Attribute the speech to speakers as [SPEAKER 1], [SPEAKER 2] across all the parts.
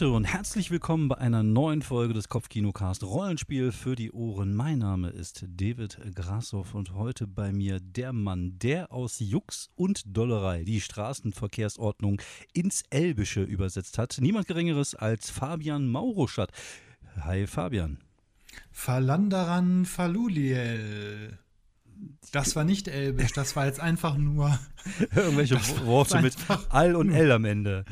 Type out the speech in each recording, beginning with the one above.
[SPEAKER 1] Leute und herzlich willkommen bei einer neuen Folge des Kopfkinocast Rollenspiel für die Ohren. Mein Name ist David Grassoff und heute bei mir der Mann, der aus Jux und Dollerei die Straßenverkehrsordnung ins Elbische übersetzt hat. Niemand Geringeres als Fabian Mauruschat. Hi Fabian.
[SPEAKER 2] Falandaran Faluliel. Das war nicht Elbisch, das war jetzt einfach nur.
[SPEAKER 1] Irgendwelche Worte mit All und L am Ende.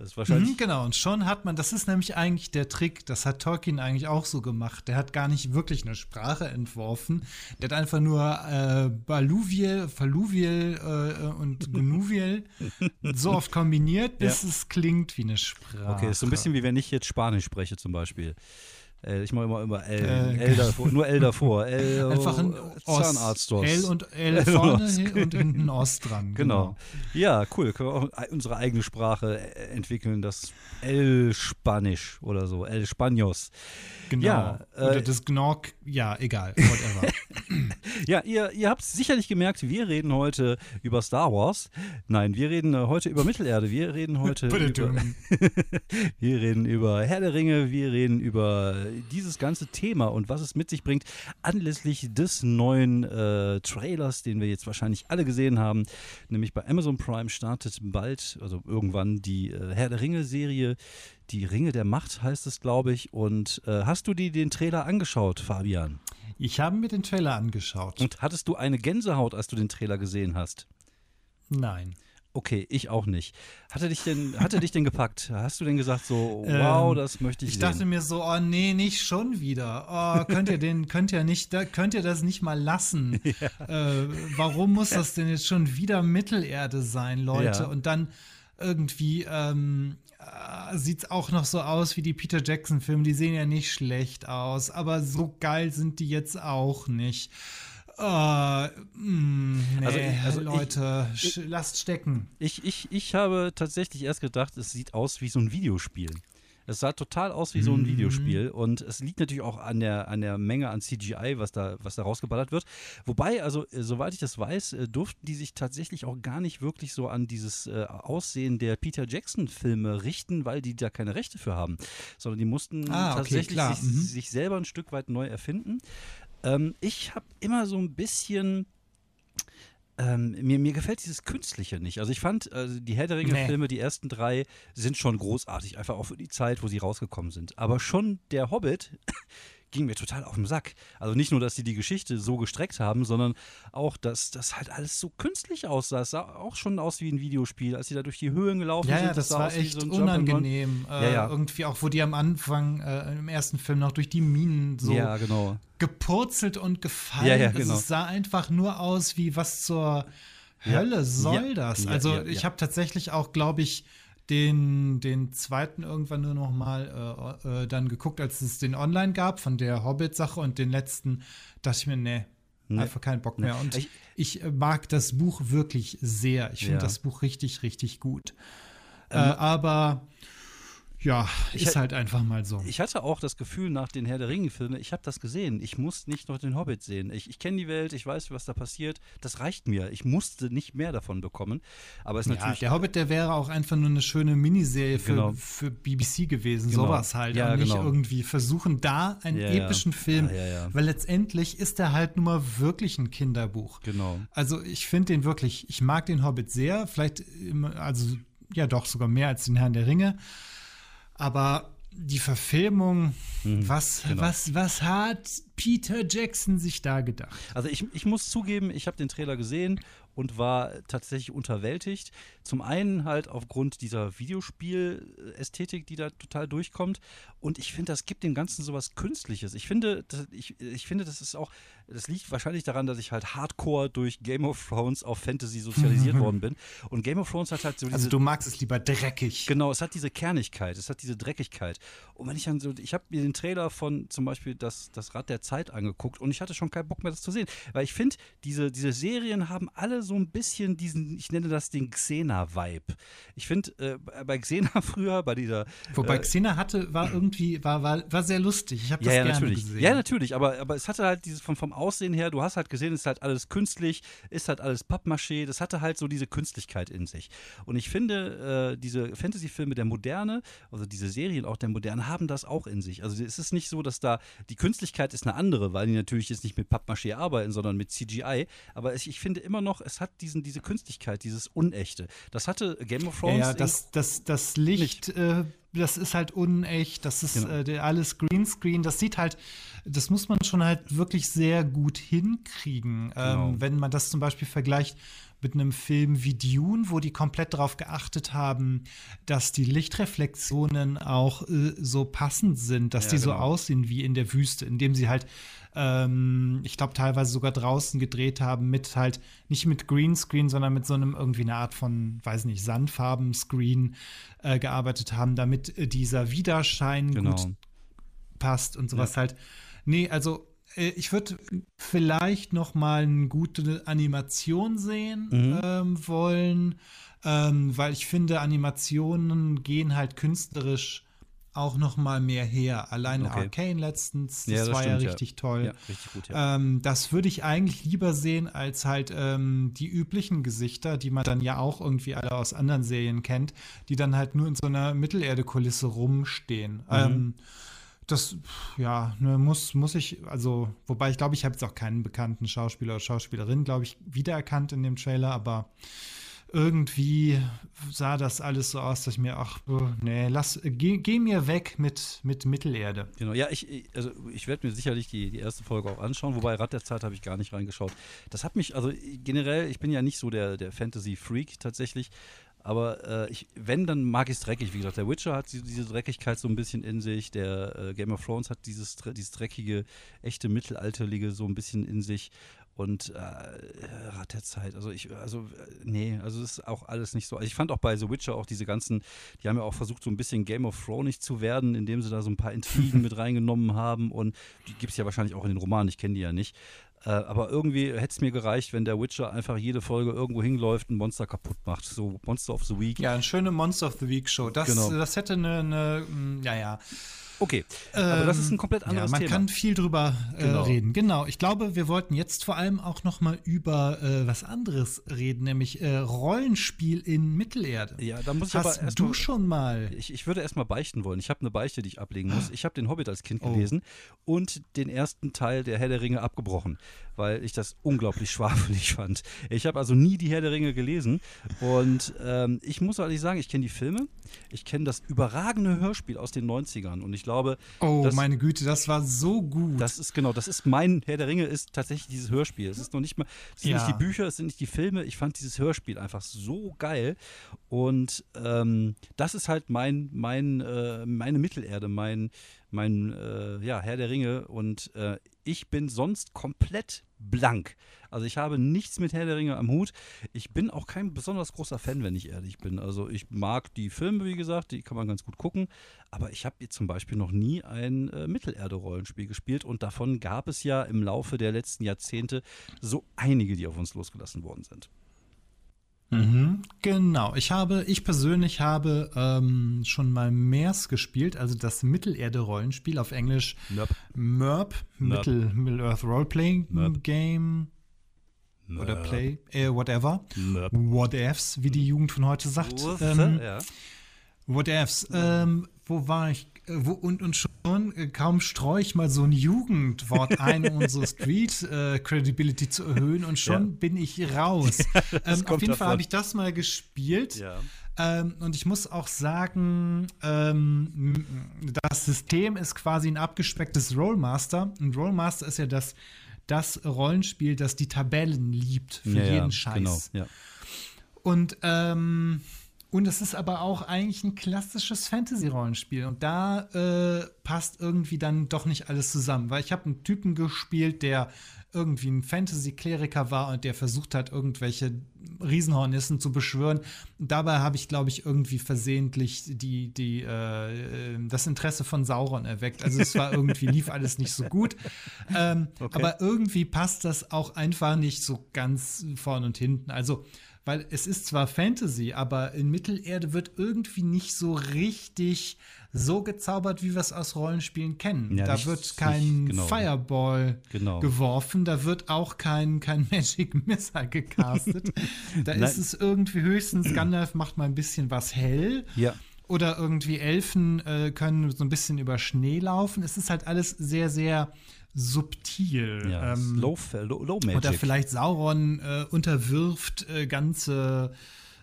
[SPEAKER 2] Das ist wahrscheinlich. Mhm, genau, und schon hat man, das ist nämlich eigentlich der Trick, das hat Tolkien eigentlich auch so gemacht. Der hat gar nicht wirklich eine Sprache entworfen. Der hat einfach nur äh, Baluviel, Faluviel äh, und Gnuviel so oft kombiniert, bis ja. es klingt wie eine Sprache.
[SPEAKER 1] Okay, ist so ein bisschen wie wenn ich jetzt Spanisch spreche zum Beispiel. Äh, ich mache immer, immer L, äh, L davor, nur L davor. L,
[SPEAKER 2] Einfach ein Zahnarzt. L und L, L vorne und, und hinten Ost dran.
[SPEAKER 1] Genau. genau. Ja, cool. Können wir auch unsere eigene Sprache äh, entwickeln, das L-Spanisch oder so, L-Spanos.
[SPEAKER 2] Genau. Ja, oder äh, das Gnork, ja, egal, whatever.
[SPEAKER 1] ja, ihr, ihr habt sicherlich gemerkt, wir reden heute über Star Wars. Nein, wir reden äh, heute über Mittelerde. Wir reden heute über, wir reden über Herr der Ringe, wir reden über dieses ganze Thema und was es mit sich bringt, anlässlich des neuen äh, Trailers, den wir jetzt wahrscheinlich alle gesehen haben. Nämlich bei Amazon Prime startet bald, also irgendwann, die äh, Herr der Ringe-Serie die Ringe der Macht heißt es, glaube ich. Und äh, hast du dir den Trailer angeschaut, Fabian?
[SPEAKER 2] Ich habe mir den Trailer angeschaut.
[SPEAKER 1] Und hattest du eine Gänsehaut, als du den Trailer gesehen hast?
[SPEAKER 2] Nein.
[SPEAKER 1] Okay, ich auch nicht. Hatte dich denn, hatte dich denn gepackt? Hast du denn gesagt so, wow, ähm, das möchte ich,
[SPEAKER 2] ich
[SPEAKER 1] sehen?
[SPEAKER 2] Ich dachte mir so, oh nee, nicht schon wieder. Oh, könnt ihr den, könnt ihr nicht, da, könnt ihr das nicht mal lassen? Ja. Äh, warum muss das denn jetzt schon wieder Mittelerde sein, Leute? Ja. Und dann irgendwie ähm, äh, sieht es auch noch so aus wie die Peter Jackson-Filme. Die sehen ja nicht schlecht aus, aber so geil sind die jetzt auch nicht. Uh, mh, nee, also, also Leute, ich, lasst stecken.
[SPEAKER 1] Ich, ich, ich habe tatsächlich erst gedacht, es sieht aus wie so ein Videospiel. Es sah total aus wie so ein mhm. Videospiel und es liegt natürlich auch an der, an der Menge an CGI, was da, was da rausgeballert wird. Wobei, also äh, soweit ich das weiß, äh, durften die sich tatsächlich auch gar nicht wirklich so an dieses äh, Aussehen der Peter Jackson-Filme richten, weil die da keine Rechte für haben, sondern die mussten ah, okay, tatsächlich sich, mhm. sich, selber ein Stück weit neu erfinden. Ähm, ich habe immer so ein bisschen ähm, mir, mir gefällt dieses Künstliche nicht. Also ich fand, also die Herr der Ringe-Filme, nee. die ersten drei, sind schon großartig, einfach auch für die Zeit, wo sie rausgekommen sind. Aber schon der Hobbit ging mir total auf den Sack. Also nicht nur, dass sie die Geschichte so gestreckt haben, sondern auch, dass das halt alles so künstlich aussah. Es sah auch schon aus wie ein Videospiel, als sie da durch die Höhen gelaufen
[SPEAKER 2] ja,
[SPEAKER 1] sind.
[SPEAKER 2] Ja, das, das war echt so unangenehm. Äh, ja, ja. Irgendwie auch, wo die am Anfang äh, im ersten Film noch durch die Minen so
[SPEAKER 1] ja, genau.
[SPEAKER 2] gepurzelt und gefallen. Ja, ja, genau. Es sah einfach nur aus wie was zur Hölle soll das? Also ich habe tatsächlich auch, glaube ich, den, den zweiten irgendwann nur noch mal äh, äh, dann geguckt, als es den online gab von der Hobbit-Sache und den letzten dachte ich mir, nee, nee. einfach keinen Bock mehr. Und ich, ich, mag das Buch wirklich sehr. Ich finde ja. das Buch richtig, richtig gut. Ähm, äh, aber ja, ich ist halt einfach mal so.
[SPEAKER 1] Ich hatte auch das Gefühl nach den Herr der Ringe-Filmen, ich habe das gesehen. Ich muss nicht noch den Hobbit sehen. Ich, ich kenne die Welt, ich weiß, was da passiert. Das reicht mir. Ich musste nicht mehr davon bekommen. Aber es ja, natürlich.
[SPEAKER 2] Der Hobbit, der wäre auch einfach nur eine schöne Miniserie für, genau. für BBC gewesen. Genau. Sowas halt. Ja, und nicht genau. irgendwie versuchen, da einen ja, epischen Film. Weil letztendlich ist der halt nun mal wirklich ein Kinderbuch.
[SPEAKER 1] Genau.
[SPEAKER 2] Also ich finde den wirklich, ich mag den Hobbit sehr. Vielleicht, also ja doch sogar mehr als den Herrn der Ringe. Aber die Verfilmung, mhm, was, genau. was, was hat Peter Jackson sich da gedacht?
[SPEAKER 1] Also ich, ich muss zugeben, ich habe den Trailer gesehen und war tatsächlich unterwältigt. Zum einen halt aufgrund dieser Videospielästhetik, die da total durchkommt. Und ich finde, das gibt dem Ganzen sowas Künstliches. Ich finde, das, ich, ich finde, das ist auch, das liegt wahrscheinlich daran, dass ich halt hardcore durch Game of Thrones auf Fantasy sozialisiert worden bin. Und Game of Thrones hat halt so
[SPEAKER 2] also diese. Also du magst es lieber dreckig.
[SPEAKER 1] Genau, es hat diese Kernigkeit, es hat diese Dreckigkeit. Und wenn ich dann so, ich habe mir den Trailer von zum Beispiel das, das Rad der Zeit angeguckt und ich hatte schon keinen Bock mehr, das zu sehen. Weil ich finde, diese, diese Serien haben alle so ein bisschen diesen, ich nenne das den Xena-Vibe. Ich finde, äh, bei Xena früher, bei dieser.
[SPEAKER 2] Wobei äh, Xena hatte, war irgendwie, war, war, war sehr lustig. Ich habe das
[SPEAKER 1] ja,
[SPEAKER 2] gerne
[SPEAKER 1] natürlich.
[SPEAKER 2] gesehen.
[SPEAKER 1] Ja, natürlich, aber, aber es hatte halt dieses vom, vom Aussehen her, du hast halt gesehen, es ist halt alles künstlich, ist halt alles Pappmaché, das hatte halt so diese Künstlichkeit in sich. Und ich finde, äh, diese Fantasy-Filme der Moderne, also diese Serien auch der Moderne, haben das auch in sich. Also es ist nicht so, dass da die Künstlichkeit ist eine andere, weil die natürlich jetzt nicht mit Pappmaché arbeiten, sondern mit CGI. Aber ich, ich finde immer noch, es hat diesen, diese Künstlichkeit, dieses Unechte. Das hatte Game of Thrones.
[SPEAKER 2] Ja, das, das, das Licht, äh, das ist halt unecht, das ist genau. äh, alles Greenscreen, das sieht halt, das muss man schon halt wirklich sehr gut hinkriegen. Genau. Ähm, wenn man das zum Beispiel vergleicht mit einem Film wie Dune, wo die komplett darauf geachtet haben, dass die Lichtreflexionen auch äh, so passend sind, dass ja, die so genau. aussehen wie in der Wüste, indem sie halt ähm, ich glaube, teilweise sogar draußen gedreht haben mit halt nicht mit Greenscreen, sondern mit so einem irgendwie eine Art von, weiß nicht, Sandfarben-Screen äh, gearbeitet haben, damit äh, dieser Widerschein genau. gut passt und sowas ja. halt. Nee, also äh, ich würde vielleicht noch mal eine gute Animation sehen mhm. ähm, wollen, ähm, weil ich finde, Animationen gehen halt künstlerisch auch noch mal mehr her. Alleine okay. Arcane letztens, das, ja, das war stimmt, ja richtig ja. toll. Ja, richtig gut. Ähm, das würde ich eigentlich lieber sehen als halt ähm, die üblichen Gesichter, die man dann ja auch irgendwie alle aus anderen Serien kennt, die dann halt nur in so einer Mittelerde-Kulisse rumstehen. Mhm. Ähm, das, ja, ne, muss, muss ich, also, wobei ich glaube, ich habe jetzt auch keinen bekannten Schauspieler oder Schauspielerin, glaube ich, wiedererkannt in dem Trailer, aber irgendwie sah das alles so aus, dass ich mir, ach, nee, lass, geh, geh mir weg mit, mit Mittelerde.
[SPEAKER 1] Genau, ja, ich, also ich werde mir sicherlich die, die erste Folge auch anschauen, wobei Rad der Zeit habe ich gar nicht reingeschaut. Das hat mich, also generell, ich bin ja nicht so der, der Fantasy-Freak tatsächlich, aber äh, ich, wenn, dann mag ich es dreckig. Wie gesagt, der Witcher hat diese, diese Dreckigkeit so ein bisschen in sich. Der äh, Game of Thrones hat dieses, dieses dreckige, echte Mittelalterliche so ein bisschen in sich und äh, Rat der Zeit. Also ich, also nee, also es ist auch alles nicht so. Also ich fand auch bei The Witcher auch diese ganzen, die haben ja auch versucht, so ein bisschen Game of Thrones zu werden, indem sie da so ein paar Intrigen mit reingenommen haben und die gibt es ja wahrscheinlich auch in den Romanen, ich kenne die ja nicht. Äh, aber irgendwie hätte es mir gereicht, wenn der Witcher einfach jede Folge irgendwo hinläuft, ein Monster kaputt macht. So Monster of the Week.
[SPEAKER 2] Ja, eine schöne Monster of the Week Show. Das, genau. das hätte eine, eine, ja, ja.
[SPEAKER 1] Okay, ähm, aber das ist ein komplett anderes
[SPEAKER 2] ja, man
[SPEAKER 1] Thema.
[SPEAKER 2] Man kann viel drüber äh, genau. reden. Genau, ich glaube, wir wollten jetzt vor allem auch noch mal über äh, was anderes reden, nämlich äh, Rollenspiel in Mittelerde.
[SPEAKER 1] Ja, da muss ich
[SPEAKER 2] Hast
[SPEAKER 1] aber erst
[SPEAKER 2] du mal, schon mal?
[SPEAKER 1] Ich, ich würde erst mal beichten wollen. Ich habe eine Beichte, die ich ablegen muss. Ich habe den Hobbit als Kind oh. gelesen und den ersten Teil der Herr der Ringe abgebrochen, weil ich das unglaublich schwafelig fand. Ich habe also nie die Herr der Ringe gelesen und ähm, ich muss ehrlich sagen, ich kenne die Filme, ich kenne das überragende Hörspiel aus den 90ern und ich glaube.
[SPEAKER 2] Oh, das, meine Güte, das war so gut.
[SPEAKER 1] Das ist genau, das ist mein Herr der Ringe, ist tatsächlich dieses Hörspiel. Es ist noch nicht mal, es sind ja. nicht die Bücher, es sind nicht die Filme. Ich fand dieses Hörspiel einfach so geil. Und ähm, das ist halt mein, mein, äh, meine Mittelerde, mein, mein äh, ja, Herr der Ringe. Und äh, ich bin sonst komplett blank. Also ich habe nichts mit Herr der Ringe am Hut. Ich bin auch kein besonders großer Fan, wenn ich ehrlich bin. Also ich mag die Filme, wie gesagt, die kann man ganz gut gucken. Aber ich habe zum Beispiel noch nie ein äh, Mittelerde-Rollenspiel gespielt und davon gab es ja im Laufe der letzten Jahrzehnte so einige, die auf uns losgelassen worden sind.
[SPEAKER 2] Mhm, genau. Ich habe, ich persönlich habe ähm, schon mal MERS gespielt, also das Mittelerde-Rollenspiel auf Englisch
[SPEAKER 1] MERP,
[SPEAKER 2] MERP, Mittel, Middle Earth Roleplaying Merp. Game Merp. oder Play, äh, whatever. Merp. What ifs, wie die Jugend von heute sagt. Ähm, ja. What ifs. Ähm, wo war ich? Äh, wo, und, und schon, äh, kaum streue ich mal so ein Jugendwort ein, um unsere Street-Credibility äh, zu erhöhen, und schon ja. bin ich raus. ähm, auf jeden Fall habe ich das mal gespielt. Ja. Ähm, und ich muss auch sagen, ähm, das System ist quasi ein abgespecktes Rollmaster. Ein Rollmaster ist ja das, das Rollenspiel, das die Tabellen liebt für jeden Scheiß. Genau. Und ähm, und es ist aber auch eigentlich ein klassisches Fantasy-Rollenspiel. Und da äh, passt irgendwie dann doch nicht alles zusammen. Weil ich habe einen Typen gespielt, der irgendwie ein Fantasy-Kleriker war und der versucht hat, irgendwelche Riesenhornissen zu beschwören. Dabei habe ich, glaube ich, irgendwie versehentlich die, die, äh, das Interesse von Sauron erweckt. Also es war irgendwie, lief alles nicht so gut. Ähm, okay. Aber irgendwie passt das auch einfach nicht so ganz vorn und hinten. Also weil es ist zwar Fantasy, aber in Mittelerde wird irgendwie nicht so richtig so gezaubert, wie wir es aus Rollenspielen kennen. Ja, da nicht, wird kein genau. Fireball genau. geworfen, da wird auch kein, kein Magic Missile gecastet. da ist es irgendwie höchstens, Gandalf macht mal ein bisschen was hell.
[SPEAKER 1] Ja.
[SPEAKER 2] Oder irgendwie Elfen äh, können so ein bisschen über Schnee laufen. Es ist halt alles sehr, sehr subtil.
[SPEAKER 1] Ja, ähm, low, low, low Magic.
[SPEAKER 2] Oder vielleicht Sauron äh, unterwirft äh, ganze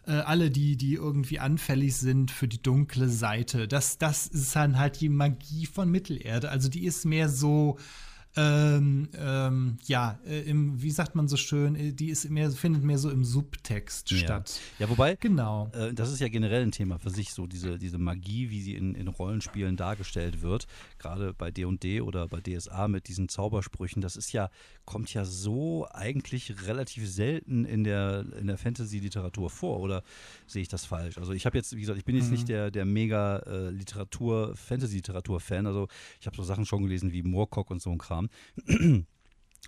[SPEAKER 2] äh, alle, die, die irgendwie anfällig sind für die dunkle Seite. Das, das ist dann halt die Magie von Mittelerde. Also die ist mehr so ähm, ähm, ja, äh, im, wie sagt man so schön, äh, die ist mehr, findet mehr so im Subtext
[SPEAKER 1] ja.
[SPEAKER 2] statt.
[SPEAKER 1] Ja, wobei, genau. Äh, das ist ja generell ein Thema für sich, so diese, diese Magie, wie sie in, in Rollenspielen dargestellt wird, gerade bei D&D oder bei DSA mit diesen Zaubersprüchen, das ist ja, kommt ja so eigentlich relativ selten in der, in der Fantasy-Literatur vor, oder sehe ich das falsch? Also ich habe jetzt, wie gesagt, ich bin jetzt mhm. nicht der, der mega äh, Literatur, Fantasy-Literatur-Fan, also ich habe so Sachen schon gelesen wie Moorcock und so ein Kram,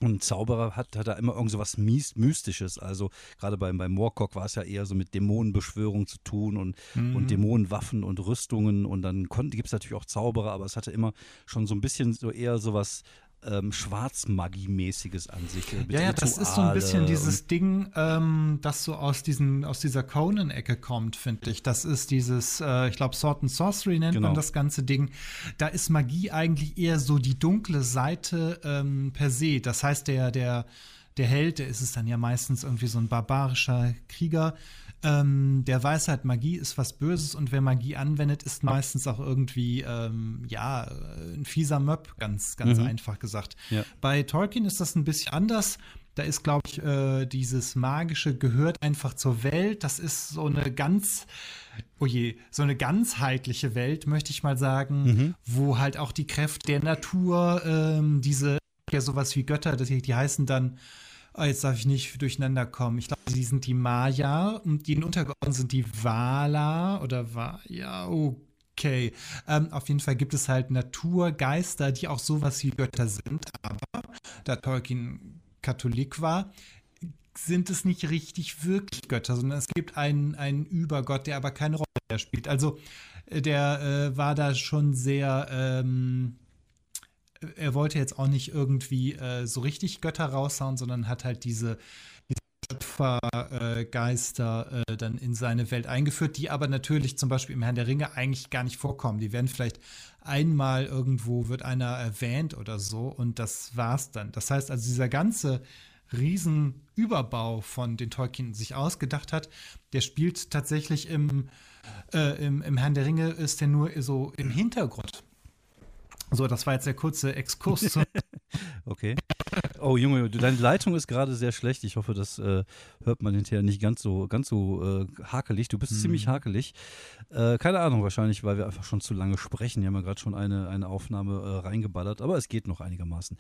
[SPEAKER 1] und Zauberer hat, hat da immer irgend so was Mystisches. Also gerade beim, beim Moorcock war es ja eher so mit Dämonenbeschwörung zu tun und, mhm. und Dämonenwaffen und Rüstungen. Und dann gibt es natürlich auch Zauberer, aber es hatte immer schon so ein bisschen so eher so was ähm, Schwarzmagie-mäßiges an sich.
[SPEAKER 2] Äh, ja, ja, das ist so ein bisschen dieses Ding, ähm, das so aus, diesen, aus dieser Conan-Ecke kommt, finde ich. Das ist dieses, äh, ich glaube, Sword and Sorcery nennt genau. man das ganze Ding. Da ist Magie eigentlich eher so die dunkle Seite ähm, per se. Das heißt, der, der, der Held, der ist es dann ja meistens irgendwie so ein barbarischer Krieger, ähm, der weiß halt, Magie ist was Böses und wer Magie anwendet, ist meistens auch irgendwie, ähm, ja, ein fieser Möb, ganz, ganz mhm. einfach gesagt. Ja. Bei Tolkien ist das ein bisschen anders. Da ist, glaube ich, äh, dieses Magische gehört einfach zur Welt. Das ist so eine ganz, oh je, so eine ganzheitliche Welt, möchte ich mal sagen, mhm. wo halt auch die Kräfte der Natur, ähm, diese, ja, sowas wie Götter, die, die heißen dann oh, jetzt darf ich nicht durcheinander kommen. Ich glaube, die sind die Maya und die untergeordnet sind die Wala oder war ja okay. Ähm, auf jeden Fall gibt es halt Naturgeister, die auch sowas wie Götter sind. Aber da Tolkien Katholik war, sind es nicht richtig wirklich Götter, sondern es gibt einen, einen Übergott, der aber keine Rolle mehr spielt. Also äh, der äh, war da schon sehr ähm, er wollte jetzt auch nicht irgendwie äh, so richtig Götter raushauen, sondern hat halt diese, diese Schöpfergeister äh, äh, dann in seine Welt eingeführt, die aber natürlich zum Beispiel im Herrn der Ringe eigentlich gar nicht vorkommen. Die werden vielleicht einmal irgendwo, wird einer erwähnt oder so und das war's dann. Das heißt also, dieser ganze Riesenüberbau von den Tolkien sich ausgedacht hat, der spielt tatsächlich im, äh, im, im Herrn der Ringe, ist der nur so im Hintergrund. So, das war jetzt der kurze Exkurs.
[SPEAKER 1] okay. Oh Junge, deine Leitung ist gerade sehr schlecht. Ich hoffe, das äh, hört man hinterher nicht ganz so, ganz so äh, hakelig. Du bist hm. ziemlich hakelig. Äh, keine Ahnung, wahrscheinlich, weil wir einfach schon zu lange sprechen. Wir haben ja gerade schon eine, eine Aufnahme äh, reingeballert, aber es geht noch einigermaßen.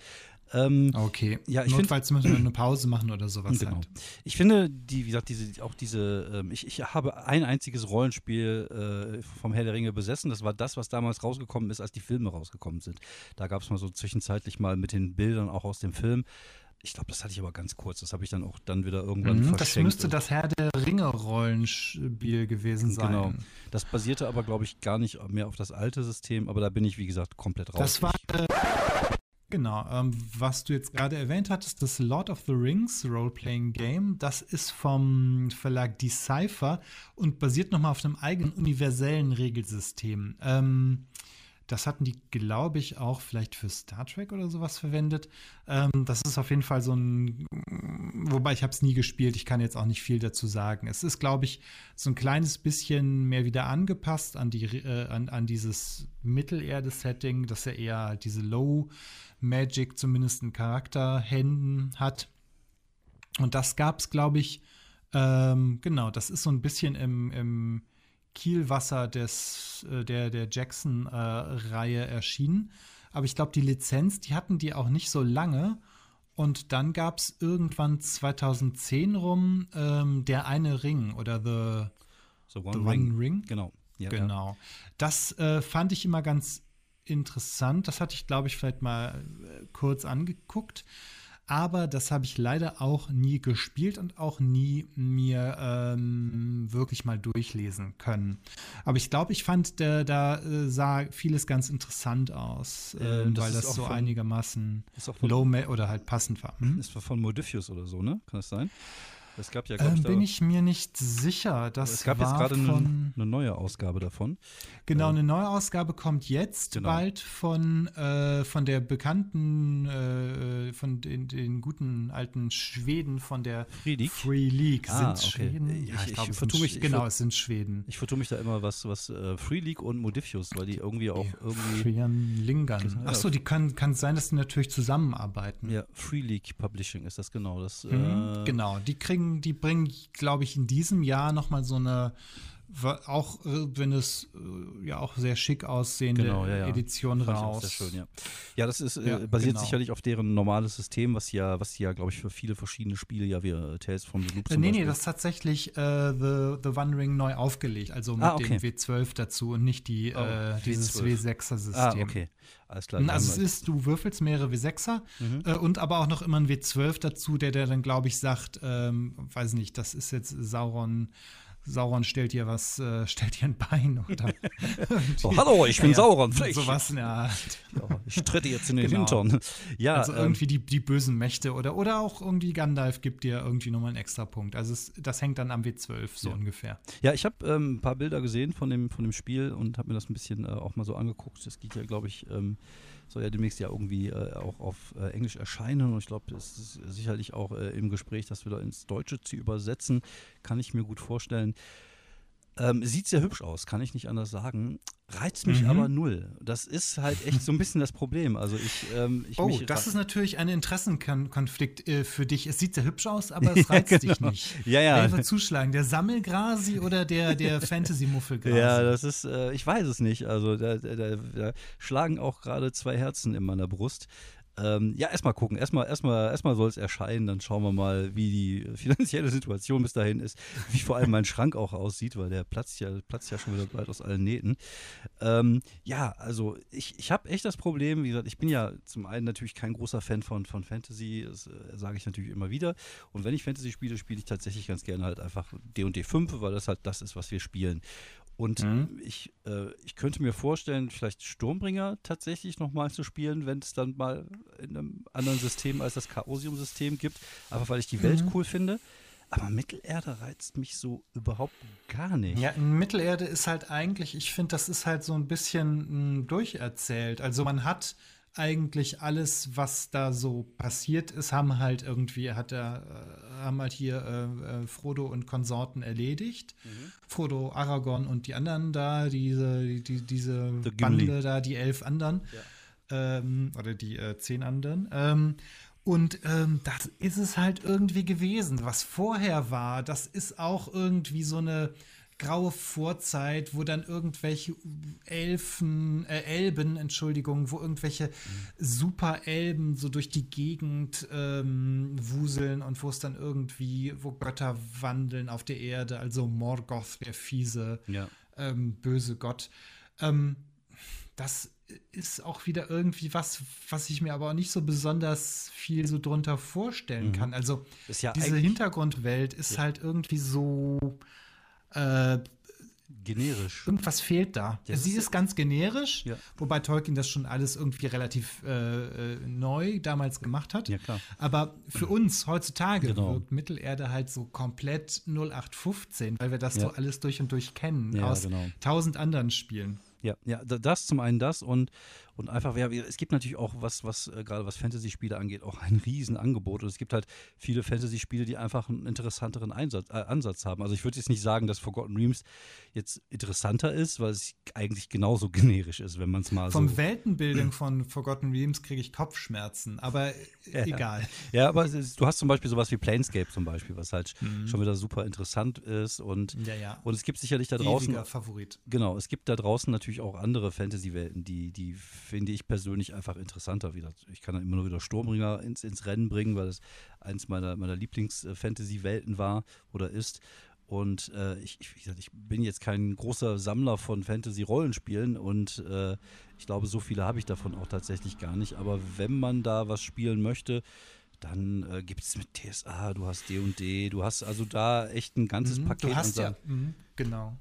[SPEAKER 2] Ähm, okay. Ja, ich Notfalls müssen wir eine Pause machen oder sowas.
[SPEAKER 1] Genau. Halt. Ich finde, die, wie gesagt, diese, auch diese, ähm, ich, ich habe ein einziges Rollenspiel äh, vom Herr der Ringe besessen. Das war das, was damals rausgekommen ist, als die Filme rausgekommen sind. Da gab es mal so zwischenzeitlich mal mit den Bildern auch aus dem Film. Ich glaube, das hatte ich aber ganz kurz. Das habe ich dann auch dann wieder irgendwann mhm,
[SPEAKER 2] verschenkt. Das müsste das Herr der Ringe-Rollenspiel gewesen sein. Genau.
[SPEAKER 1] Das basierte aber, glaube ich, gar nicht mehr auf das alte System. Aber da bin ich, wie gesagt, komplett raus.
[SPEAKER 2] Das war äh, Genau, ähm, was du jetzt gerade erwähnt hattest, das Lord of the Rings Role-Playing Game, das ist vom Verlag Decipher und basiert nochmal auf einem eigenen universellen Regelsystem. Ähm, das hatten die, glaube ich, auch vielleicht für Star Trek oder sowas verwendet. Ähm, das ist auf jeden Fall so ein, wobei ich habe es nie gespielt, ich kann jetzt auch nicht viel dazu sagen. Es ist, glaube ich, so ein kleines bisschen mehr wieder angepasst an, die, äh, an, an dieses Mittelerde-Setting, dass er eher halt diese Low Magic zumindest in Charakterhänden hat. Und das gab es, glaube ich, ähm, genau, das ist so ein bisschen im, im Kielwasser des, äh, der, der Jackson-Reihe erschienen. Aber ich glaube, die Lizenz, die hatten die auch nicht so lange. Und dann gab es irgendwann 2010 rum ähm, der eine Ring oder The,
[SPEAKER 1] so one, the ring. one Ring.
[SPEAKER 2] Genau. Ja, genau. Ja. Das äh, fand ich immer ganz interessant. Das hatte ich, glaube ich, vielleicht mal äh, kurz angeguckt. Aber das habe ich leider auch nie gespielt und auch nie mir ähm, wirklich mal durchlesen können. Aber ich glaube, ich fand, der, da äh, sah vieles ganz interessant aus, äh, das weil das so von, einigermaßen low oder halt passend war.
[SPEAKER 1] Hm? Ist von Modifius oder so, ne? Kann das sein?
[SPEAKER 2] Es gab ja, ähm, ich, bin ich mir nicht sicher. Das
[SPEAKER 1] es gab jetzt gerade eine, eine, neue Ausgabe davon.
[SPEAKER 2] Genau, äh, eine neue Ausgabe kommt jetzt genau. bald von, äh, von der bekannten, äh, von den, den, guten alten Schweden von der
[SPEAKER 1] Free League.
[SPEAKER 2] Free League.
[SPEAKER 1] Ah, sind okay. Schweden?
[SPEAKER 2] Ja, ich, ich, ich vertue mich. Genau, es sind Schweden.
[SPEAKER 1] Ich vertue mich da immer was, was uh, Free League und Modifius, weil die irgendwie auch irgendwie.
[SPEAKER 2] Frian Lingern. Achso, die kann, kann sein, dass die natürlich zusammenarbeiten.
[SPEAKER 1] Ja, Free League Publishing ist das genau. Das,
[SPEAKER 2] mhm, äh, genau, die kriegen die bringen, glaube ich, in diesem Jahr nochmal so eine auch äh, wenn es äh, ja auch sehr schick aussehende genau, ja, ja. Edition raus.
[SPEAKER 1] Sehr schön, ja. ja, das ist äh, ja, basiert genau. sicherlich auf deren normales System, was ja, was ja, glaube ich, für viele verschiedene Spiele ja wie Tales from the Loop
[SPEAKER 2] äh, Nee, nee, das ist tatsächlich äh, The, the One Ring neu aufgelegt, also mit ah, okay. dem W12 dazu und nicht die, oh, äh, dieses W6er-System. Ah,
[SPEAKER 1] okay. Alles klar.
[SPEAKER 2] Also es ist, du würfelst mehrere W6er mhm. äh, und aber auch noch immer ein W12 dazu, der, der dann, glaube ich, sagt, ähm, weiß nicht, das ist jetzt Sauron Sauron stellt dir was, äh, stellt dir ein Bein oder.
[SPEAKER 1] oh, hallo, ich bin ja, Sauron.
[SPEAKER 2] Vielleicht. Sowas in der
[SPEAKER 1] Art. Ja, ich trete jetzt in den genau. Hintern.
[SPEAKER 2] Ja, also ähm, irgendwie die, die bösen Mächte oder, oder auch irgendwie Gandalf gibt dir irgendwie nochmal einen extra Punkt. Also es, das hängt dann am W12 so
[SPEAKER 1] ja.
[SPEAKER 2] ungefähr.
[SPEAKER 1] Ja, ich habe ähm, ein paar Bilder gesehen von dem, von dem Spiel und habe mir das ein bisschen äh, auch mal so angeguckt. Das geht ja, glaube ich, ähm, soll ja demnächst ja irgendwie äh, auch auf äh, Englisch erscheinen und ich glaube, es ist sicherlich auch äh, im Gespräch, das wieder ins Deutsche zu übersetzen, kann ich mir gut vorstellen. Ähm, sieht sehr hübsch aus, kann ich nicht anders sagen. Reizt mich mhm. aber null. Das ist halt echt so ein bisschen das Problem. Also ich, ähm, ich
[SPEAKER 2] oh, das ist natürlich ein Interessenkonflikt äh, für dich. Es sieht sehr hübsch aus, aber es reizt ja, genau. dich nicht.
[SPEAKER 1] Ja, ja.
[SPEAKER 2] Wer wird zuschlagen? Der Sammelgrasi oder der, der Fantasy-Muffelgrasi?
[SPEAKER 1] Ja, das ist, äh, ich weiß es nicht. Also da, da, da schlagen auch gerade zwei Herzen in meiner Brust. Ähm, ja, erstmal gucken. Erstmal erstmal, erstmal soll es erscheinen. Dann schauen wir mal, wie die finanzielle Situation bis dahin ist. Wie vor allem mein Schrank auch aussieht, weil der platzt ja, platzt ja schon wieder bald aus allen Nähten. Ähm, ja, also ich, ich habe echt das Problem, wie gesagt, ich bin ja zum einen natürlich kein großer Fan von, von Fantasy. Das äh, sage ich natürlich immer wieder. Und wenn ich Fantasy spiele, spiele ich tatsächlich ganz gerne halt einfach D&D 5, weil das halt das ist, was wir spielen. Und mhm. ich, äh, ich könnte mir vorstellen, vielleicht Sturmbringer tatsächlich nochmal zu spielen, wenn es dann mal in einem anderen System als das Chaosium-System gibt. Einfach weil ich die Welt mhm. cool finde. Aber Mittelerde reizt mich so überhaupt gar nicht.
[SPEAKER 2] Ja, Mittelerde ist halt eigentlich, ich finde, das ist halt so ein bisschen m, hm, durcherzählt. Also man hat eigentlich alles, was da so passiert ist, haben halt irgendwie, hat er, äh, haben halt hier äh, äh, Frodo und Konsorten erledigt. Mhm. Frodo, Aragorn und die anderen da, diese, die, diese Bande da, die elf anderen. Ja. Ähm, oder die äh, zehn anderen. Ähm, und ähm, das ist es halt irgendwie gewesen. Was vorher war, das ist auch irgendwie so eine graue Vorzeit, wo dann irgendwelche Elfen, äh, Elben, Entschuldigung, wo irgendwelche mhm. Super-Elben so durch die Gegend ähm, wuseln und wo es dann irgendwie, wo Götter wandeln auf der Erde, also Morgoth, der fiese, ja. ähm, böse Gott. Ähm, das ist auch wieder irgendwie was, was ich mir aber auch nicht so besonders viel so drunter vorstellen mhm. kann. Also ja diese Hintergrundwelt ist ja. halt irgendwie so äh,
[SPEAKER 1] generisch.
[SPEAKER 2] Irgendwas fehlt da. Ja, Sie ist, ist ganz generisch, ja. wobei Tolkien das schon alles irgendwie relativ äh, äh neu damals gemacht hat.
[SPEAKER 1] Ja, klar.
[SPEAKER 2] Aber für uns heutzutage genau. wirkt Mittelerde halt so komplett 0815, weil wir das ja. so alles durch und durch kennen aus genau. tausend anderen Spielen.
[SPEAKER 1] Ja, ja, das zum einen das und, und einfach, ja, es gibt natürlich auch was, was äh, gerade was Fantasy-Spiele angeht, auch ein Riesenangebot. Und es gibt halt viele Fantasy-Spiele, die einfach einen interessanteren Einsatz, äh, Ansatz haben. Also ich würde jetzt nicht sagen, dass Forgotten Realms jetzt interessanter ist, weil es eigentlich genauso generisch ist, wenn man es mal
[SPEAKER 2] Vom
[SPEAKER 1] so.
[SPEAKER 2] Vom Weltenbildung von Forgotten Realms kriege ich Kopfschmerzen, aber ja. egal.
[SPEAKER 1] Ja, aber du hast zum Beispiel sowas wie Planescape zum Beispiel, was halt mhm. schon wieder super interessant ist. Und,
[SPEAKER 2] ja, ja.
[SPEAKER 1] und es gibt sicherlich da draußen.
[SPEAKER 2] Ewiger Favorit.
[SPEAKER 1] Genau, es gibt da draußen natürlich auch andere Fantasy-Welten, die, die finde ich persönlich einfach interessanter wieder. Ich kann dann immer nur wieder Sturmbringer ins, ins Rennen bringen, weil es eins meiner, meiner Lieblings-Fantasy-Welten war oder ist. Und äh, ich, ich, gesagt, ich, bin jetzt kein großer Sammler von Fantasy-Rollenspielen und äh, ich glaube, so viele habe ich davon auch tatsächlich gar nicht. Aber wenn man da was spielen möchte, Dann äh, gibt es mit TSA, du hast D&D, &D, du hast also da echt ein ganzes mhm, Paket.
[SPEAKER 2] Du hast ja, mh, genau.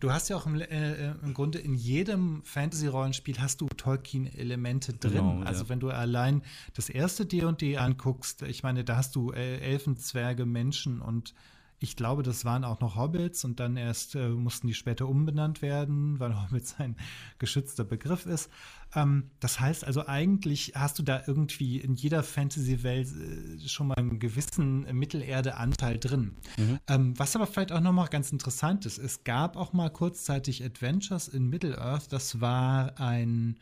[SPEAKER 2] Du hast ja auch im, äh, äh, im Grunde in jedem Fantasy-Rollenspiel hast du Tolkien-Elemente drin. Genau, also ja. wenn du allein das erste D&D anguckst, ich meine, da hast du äh, Elfen, Zwerge, Menschen und ich glaube, das waren auch noch Hobbits und dann erst äh, mussten die später umbenannt werden, weil Hobbits ein geschützter Begriff ist. Ähm, das heißt also, eigentlich hast du da irgendwie in jeder Fantasy-Welt äh, schon mal einen gewissen Mittelerde-Anteil drin. Mhm. Ähm, was aber vielleicht auch noch mal ganz interessant ist, es gab auch mal kurzzeitig Adventures in Middle-earth. Das war ein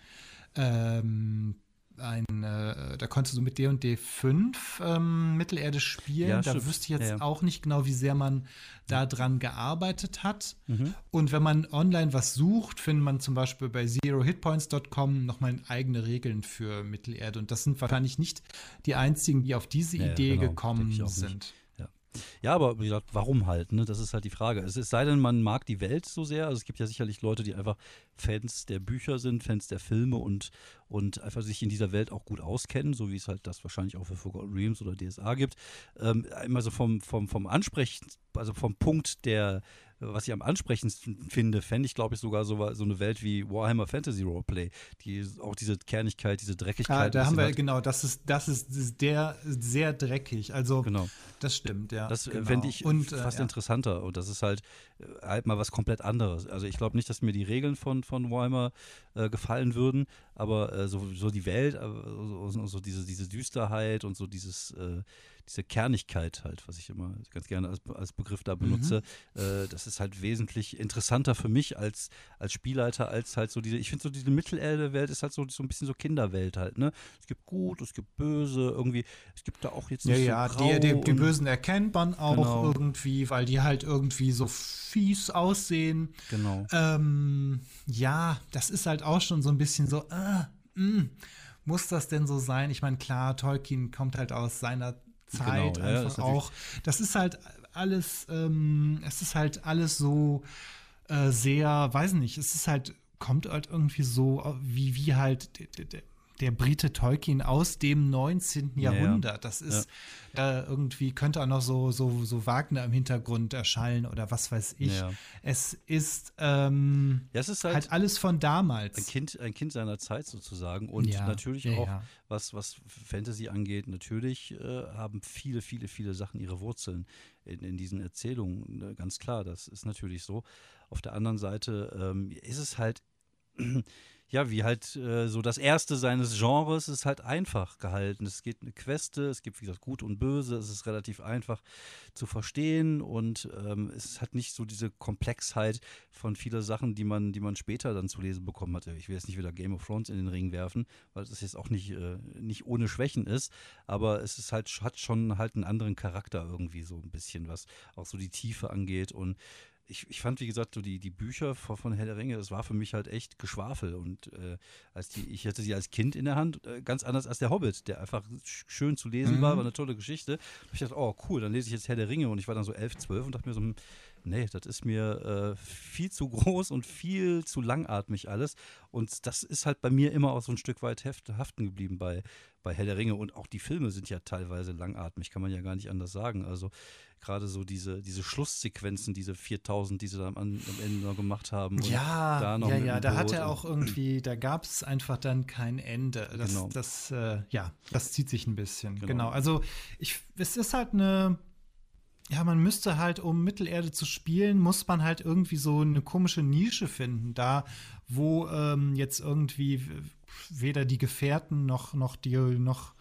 [SPEAKER 2] ähm, ein, äh, da konntest du mit D&D 5 ähm, Mittelerde spielen. Ja, da stimmt. wüsste ich jetzt ja. auch nicht genau, wie sehr man da dran gearbeitet hat. Mhm. Und wenn man online was sucht, findet man zum Beispiel bei zerohitpoints.com nochmal eigene Regeln für Mittelerde. Und das sind wahrscheinlich nicht die einzigen, die auf diese ja, Idee genau. gekommen sind. Nicht.
[SPEAKER 1] Ja, aber wie gesagt, warum halt? Ne? Das ist halt die Frage. Es, es sei denn, man mag die Welt so sehr. Also es gibt ja sicherlich Leute, die einfach Fans der Bücher sind, Fans der Filme und, und einfach sich in dieser Welt auch gut auskennen, so wie es halt das wahrscheinlich auch für Forgotten Realms oder DSA gibt. Ähm, immer so vom, vom, vom Ansprechen, also vom Punkt der, was ich am ansprechendsten finde, fände ich, glaube ich, sogar so, so eine Welt wie Warhammer Fantasy Roleplay, die auch diese Kernigkeit, diese Dreckigkeit.
[SPEAKER 2] Ah, da haben wir, hat. genau, das ist, das ist der sehr dreckig. Also, genau. das stimmt, ja.
[SPEAKER 1] Das
[SPEAKER 2] genau.
[SPEAKER 1] fände ich und, äh, fast äh, ja. interessanter. Und das ist halt, halt mal was komplett anderes. Also, ich glaube nicht, dass mir die Regeln von, von Warhammer äh, gefallen würden, aber äh, so, so die Welt, so, so, diese, diese Düsterheit und so dieses diese Kernigkeit halt, was ich immer ganz gerne als, als Begriff da benutze, mhm. äh, das ist halt wesentlich interessanter für mich als, als Spielleiter, als halt so diese, ich finde so diese Mittelerde-Welt ist halt so, so ein bisschen so Kinderwelt halt, ne? Es gibt gut, es gibt böse, irgendwie, es gibt da auch jetzt
[SPEAKER 2] nicht ja, so Ja, die, die, die, Bösen erkennt man auch genau. irgendwie, weil die halt irgendwie so fies aussehen.
[SPEAKER 1] Genau.
[SPEAKER 2] Ähm, ja, das ist halt auch schon so ein bisschen so, äh, mh, muss das denn so sein? Ich meine, klar, Tolkien kommt halt aus seiner Zeit genau, einfach ja, auch. Das ist halt alles, ähm, es ist halt alles so äh, sehr, weiß nicht, es ist halt, kommt halt irgendwie so, wie, wie halt der Brite Tolkien aus dem 19. Ja, Jahrhundert. Das ist ja. äh, irgendwie, könnte auch noch so, so, so Wagner im Hintergrund erschallen oder was weiß ich. Ja. Es ist, ähm,
[SPEAKER 1] es ist halt,
[SPEAKER 2] halt, alles von damals.
[SPEAKER 1] Ein Kind, ein Kind seiner Zeit sozusagen. Und natürlich auch, Was, was Fantasy angeht, natürlich äh, haben viele, viele, viele Sachen ihre Wurzeln in, in diesen Erzählungen. Ne, ganz klar, das ist natürlich so. Auf der anderen Seite ähm, ist es halt ja, wie halt äh, so das erste seines Genres ist halt einfach gehalten. Es geht eine Queste, es gibt wie gesagt Gut und Böse, es ist relativ einfach zu verstehen und ähm, es hat nicht so diese Komplexheit von vielen Sachen, die man, die man später dann zu lesen bekommen hatte. Ich will jetzt nicht wieder Game of Thrones in den Ring werfen, weil das jetzt auch nicht, äh, nicht ohne Schwächen ist, aber es ist halt, hat schon halt einen anderen Charakter irgendwie so ein bisschen, was auch so die Tiefe angeht und ich, ich fand, wie gesagt, so die, die Bücher von, Herr der Ringe, das war für mich halt echt Geschwafel. Und äh, als die, ich hatte sie als Kind in der Hand, äh, ganz anders als der Hobbit, der einfach schön zu lesen mhm. war, war eine tolle Geschichte. Und ich dachte, oh cool, dann lese ich jetzt Herr der Ringe. Und ich war dann so elf, zwölf und dachte mir so, hm, nee, das ist mir äh, viel zu groß und viel zu langatmig alles. Und das ist halt bei mir immer auch so ein Stück weit haften geblieben bei, bei Herr der Ringe. Und auch die Filme sind ja teilweise langatmig, kann man ja gar nicht anders sagen. Also gerade so diese, diese Schlusssequenzen, diese 4000, die sie dann am, am Ende noch gemacht haben.
[SPEAKER 2] ja, ja, ja, da hat er auch irgendwie, da gab es einfach dann kein Ende. Das, genau. das äh, ja, das zieht sich ein bisschen. Genau. genau. Also ich, es ist halt eine, ja, man müsste halt, um Mittelerde zu spielen, muss man halt irgendwie so eine komische Nische finden, da wo ähm, jetzt irgendwie weder die Gefährten noch, noch die, noch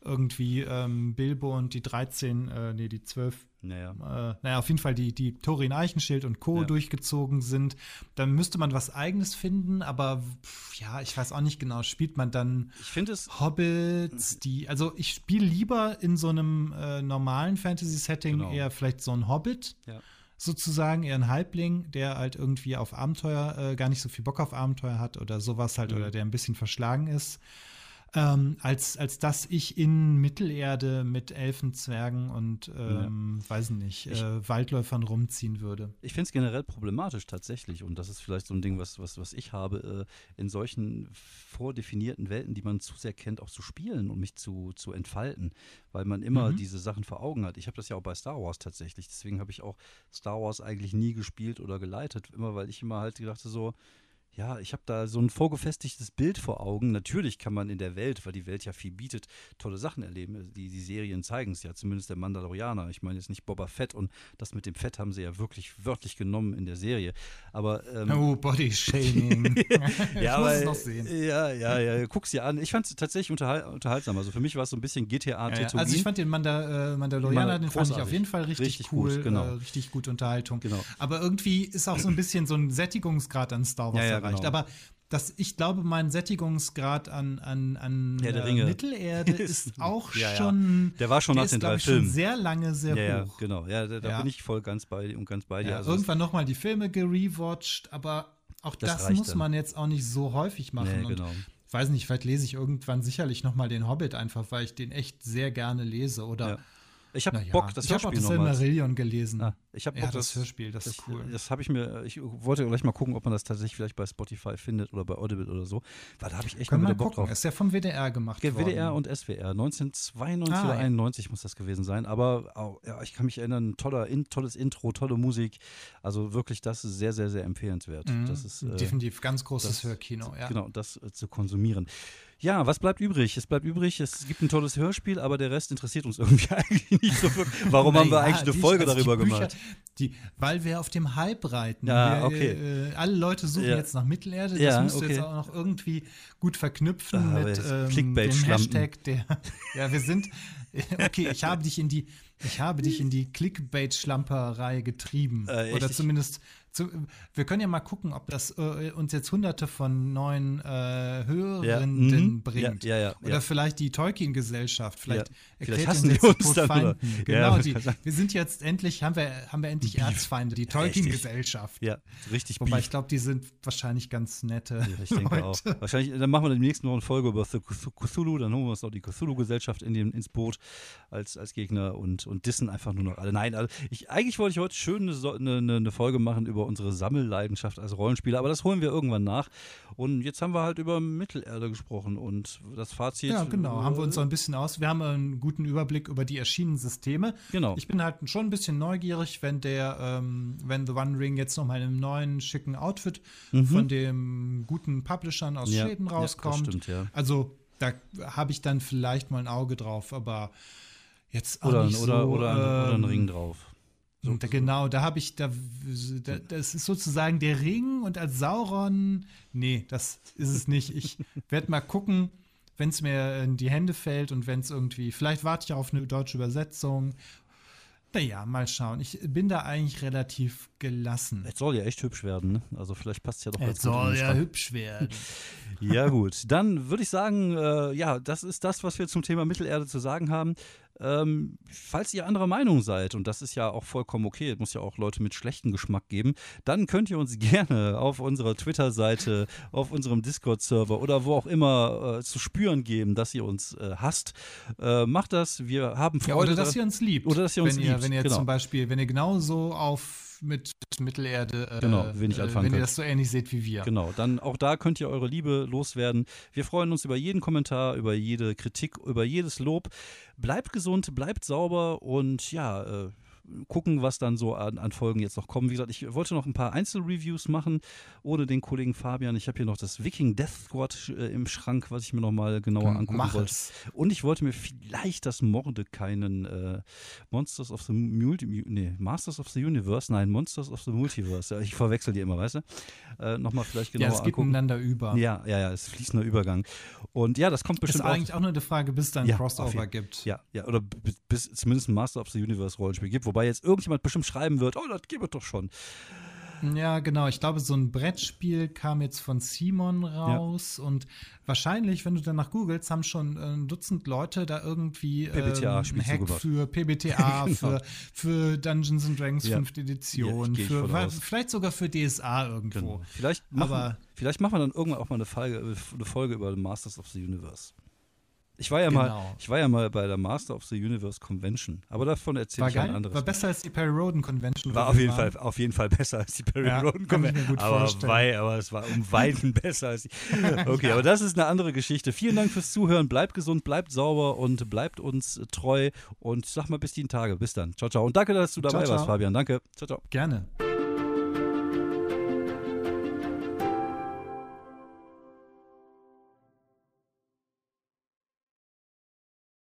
[SPEAKER 2] irgendwie ähm, Bilbo und die 13, äh, nee, die 12
[SPEAKER 1] naja.
[SPEAKER 2] Äh, naja, auf jeden Fall die, die Thorin Eichenschild und Co. Ja. durchgezogen sind. Dann müsste man was Eigenes finden, aber ja, ich weiß auch nicht genau. Spielt man dann
[SPEAKER 1] ich es
[SPEAKER 2] Hobbits, die. Also ich spiele lieber in so einem äh, normalen Fantasy-Setting genau. eher vielleicht so ein Hobbit.
[SPEAKER 1] Ja
[SPEAKER 2] sozusagen, eher ein Halbling, der halt irgendwie auf Abenteuer, äh, gar nicht so viel Bock auf Abenteuer hat oder sowas halt, mhm. oder der ein bisschen verschlagen ist. Ähm, als, als dass ich in Mittelerde mit Elfen, Zwergen und ähm, ja. weiß nicht, äh, Waldläufern rumziehen würde.
[SPEAKER 1] Ich finde es generell problematisch tatsächlich und das ist vielleicht so ein Ding, was, was, was ich habe, äh, in solchen vordefinierten Welten, die man zu sehr kennt, auch zu spielen und mich zu, zu entfalten, weil man immer mhm. diese Sachen vor Augen hat. Ich habe das ja auch bei Star Wars tatsächlich, deswegen habe ich auch Star Wars eigentlich nie gespielt oder geleitet, immer weil ich immer halt gedacht so, ja, ich habe da so ein vorgefestigtes Bild vor Augen. Natürlich kann man in der Welt, weil die Welt ja viel bietet, tolle Sachen erleben. Die, die Serien zeigen es ja, zumindest der Mandalorianer. Ich meine jetzt nicht Boba Fett und das mit dem Fett haben sie ja wirklich wörtlich genommen in der Serie. Aber ähm,
[SPEAKER 2] oh, Body Shaming.
[SPEAKER 1] ja, ich muss es noch sehen. Ja, ja, ja. Guck's dir an. Ich fand es tatsächlich unterhal unterhaltsam. Also für mich war es so ein bisschen GTA ja,
[SPEAKER 2] ja. Also ich fand den Manda äh, Mandalorianer, den fand ich auf jeden Fall richtig, richtig cool, gut, genau. äh, richtig gute Unterhaltung. Genau. Aber irgendwie ist auch so ein bisschen so ein Sättigungsgrad an Star Wars ja, erreicht. Genau. Aber das, ich glaube, mein Sättigungsgrad an, an, an
[SPEAKER 1] ja, äh,
[SPEAKER 2] Mittelerde ist auch ja, schon.
[SPEAKER 1] Der war schon nach den drei Filmen.
[SPEAKER 2] sehr lange sehr
[SPEAKER 1] ja,
[SPEAKER 2] hoch.
[SPEAKER 1] Ja, genau. Ja, da, da bin ich voll ganz bei und ganz bei dir.
[SPEAKER 2] Also irgendwann nochmal die Filme gerewatcht, aber auch das, das muss dann. man jetzt auch nicht so häufig machen. Nee, genau. Ich weiß nicht, vielleicht lese ich irgendwann sicherlich nochmal den Hobbit einfach, weil ich den echt sehr gerne lese. Oder
[SPEAKER 1] ich habe naja, Bock, das
[SPEAKER 2] ich Hörspiel nochmal. Ich habe auch das Silmarillion gelesen.
[SPEAKER 1] Ah, ich habe Bock, ja,
[SPEAKER 2] das, das, Hörspiel, das, ist cool.
[SPEAKER 1] Das habe ich mir, ich wollte gleich mal gucken, ob man das tatsächlich vielleicht bei Spotify findet oder bei Audible oder so. Weil da habe ich echt
[SPEAKER 2] Können mal wieder Bock gucken. drauf. Ist ja vom WDR gemacht
[SPEAKER 1] ja, WDR und SWR. 1992 ah, oder 91 ja. muss das gewesen sein. Aber ja, ich kann mich erinnern, toller, in, tolles Intro, tolle Musik. Also wirklich, das ist sehr, sehr, sehr empfehlenswert.
[SPEAKER 2] Mhm.
[SPEAKER 1] Das ist,
[SPEAKER 2] äh, Definitiv ganz großes das, Hörkino, ja.
[SPEAKER 1] Genau, das äh, zu konsumieren. Ja, was bleibt übrig? Es bleibt übrig, es gibt ein tolles Hörspiel, aber der Rest interessiert uns irgendwie eigentlich nicht so wirklich. Warum haben wir eigentlich eine die, Folge also darüber Bücher, gemacht?
[SPEAKER 2] Die, weil wir auf dem Hype reiten.
[SPEAKER 1] Ja,
[SPEAKER 2] wir,
[SPEAKER 1] okay.
[SPEAKER 2] Äh, alle Leute suchen ja. jetzt nach Mittelerde. Das ja, musst okay. du jetzt auch noch irgendwie gut verknüpfen ah, mit ähm, dem Hashtag. Der, ja, wir sind. Okay, ich habe dich in die, ich habe dich in die Clickbait-Schlamperei getrieben. Äh, Oder zumindest zu, wir können ja mal gucken, ob das äh, uns jetzt hunderte von neuen äh, Hörenden ja, mhm. bringt.
[SPEAKER 1] Ja, ja,
[SPEAKER 2] Oder vielleicht die Tolkien-Gesellschaft. Vielleicht,
[SPEAKER 1] vielleicht hassen die uns
[SPEAKER 2] Feinden. Genau, die, wir sind jetzt endlich, haben wir, haben wir endlich Erzfeinde, die Tolkien-Gesellschaft.
[SPEAKER 1] Ja, richtig.
[SPEAKER 2] Wobei Beef. ich glaube, die sind wahrscheinlich ganz nette.
[SPEAKER 1] Ja, ich denke auch. Wahrscheinlich, dann machen wir demnächst noch eine Folge über Cthulhu, dann holen wir uns auch die Cthulhu-Gesellschaft in ins Boot als, als Gegner und, und dissen einfach nur noch alle. Nein, also ich, eigentlich wollte ich heute schön eine, eine, eine Folge machen über unsere Sammelleidenschaft als Rollenspieler, aber das holen wir irgendwann nach. Und jetzt haben wir halt über Mittelerde gesprochen und das Fazit.
[SPEAKER 2] Ja, genau, haben wir uns so ein bisschen aus. Wir haben einen guten Überblick über die erschienenen Systeme.
[SPEAKER 1] Genau.
[SPEAKER 2] Ich bin halt schon ein bisschen neugierig, wenn der, ähm, wenn The One Ring jetzt nochmal in einem neuen, schicken Outfit mhm. von dem guten Publishern aus ja, Schweden rauskommt. Ja,
[SPEAKER 1] stimmt, ja.
[SPEAKER 2] Also da habe ich dann vielleicht mal ein Auge drauf, aber jetzt auch
[SPEAKER 1] oder,
[SPEAKER 2] nicht
[SPEAKER 1] oder,
[SPEAKER 2] so,
[SPEAKER 1] oder, ähm, oder ein Ring drauf.
[SPEAKER 2] So, da, genau, da habe ich, da, da, das ist sozusagen der Ring und als Sauron, nee, das ist es nicht. Ich werde mal gucken, wenn es mir in die Hände fällt und wenn es irgendwie, vielleicht warte ich auf eine deutsche Übersetzung. Naja, mal schauen. Ich bin da eigentlich relativ gelassen.
[SPEAKER 1] Es soll ja echt hübsch werden, ne? Also vielleicht passt es ja doch
[SPEAKER 2] Es soll ja hübsch werden.
[SPEAKER 1] ja, gut. Dann würde ich sagen, äh, ja, das ist das, was wir zum Thema Mittelerde zu sagen haben. Ähm, falls ihr anderer Meinung seid, und das ist ja auch vollkommen okay, es muss ja auch Leute mit schlechtem Geschmack geben, dann könnt ihr uns gerne auf unserer Twitter-Seite, auf unserem Discord-Server oder wo auch immer äh, zu spüren geben, dass ihr uns äh, hasst. Äh, macht das, wir haben
[SPEAKER 2] Freude. Ja, oder dass ihr uns liebt.
[SPEAKER 1] Oder dass ihr uns
[SPEAKER 2] wenn
[SPEAKER 1] liebt.
[SPEAKER 2] Ihr, wenn ihr genau. zum Beispiel, wenn ihr genauso auf mit Mittelerde,
[SPEAKER 1] äh, genau, wenig anfangen
[SPEAKER 2] wenn ihr das so ähnlich seht wie wir.
[SPEAKER 1] Genau, dann auch da könnt ihr eure Liebe loswerden. Wir freuen uns über jeden Kommentar, über jede Kritik, über jedes Lob. Bleibt gesund, bleibt sauber und ja, äh, gucken, was dann so an, an, Folgen jetzt noch kommen. Wie gesagt, ich wollte noch ein paar Einzelreviews machen, ohne den Kollegen Fabian. Ich habe hier noch das Viking Death Squad äh, im Schrank, was ich mir noch mal genauer angucken Mach wollte. Es. Und ich wollte mir vielleicht das Mordekainen äh, Monsters of the Multi nee, Masters of the Universe, nein, Monsters of the Multiverse. Ich verwechsel die immer, weißt du? Äh, Nochmal vielleicht genauer
[SPEAKER 2] Ja, es geht
[SPEAKER 1] angucken.
[SPEAKER 2] ineinander über.
[SPEAKER 1] Ja, ja, ja, es ist fließender Übergang. Und ja, das kommt bestimmt
[SPEAKER 2] Das ist eigentlich auch nur eine Frage, bis es dann ja, Crossover gibt.
[SPEAKER 1] Ja, ja, oder bis, bis zumindest ein Master of the Universe Rollenspiel gibt, wobei Wobei jetzt irgendjemand bestimmt schreiben wird, oh, das gibt es doch schon.
[SPEAKER 2] Ja, genau. Ich glaube, so ein Brettspiel kam jetzt von Simon raus ja. und wahrscheinlich, wenn du danach googelst, haben schon ein Dutzend Leute da irgendwie
[SPEAKER 1] PBTA
[SPEAKER 2] ähm, Hack für PBTA, genau. für, für Dungeons and Dragons ja. 5. Edition, ja, für, vielleicht sogar für DSA irgendwo. Genau.
[SPEAKER 1] Vielleicht, machen, Aber, vielleicht machen wir dann irgendwann auch mal eine Folge, eine Folge über Masters of the Universe. Ich war ja genau. mal, ich war ja mal bei der Master of the Universe Convention, aber davon erzähle ich geil? ein anderes.
[SPEAKER 2] War besser als die Perry Roden Convention.
[SPEAKER 1] War auf jeden Fall, auf jeden Fall besser als die Perry ja, Roden Convention. Aber, wei, aber es war um Weiten besser als die. Okay, aber das ist eine andere Geschichte. Vielen Dank fürs Zuhören. Bleibt gesund, bleibt sauber und bleibt uns treu. Und sag mal bis die Tage. Bis dann. Ciao, ciao. Und danke, dass du dabei ciao, warst, Fabian. Danke. Ciao, ciao.
[SPEAKER 2] Gerne.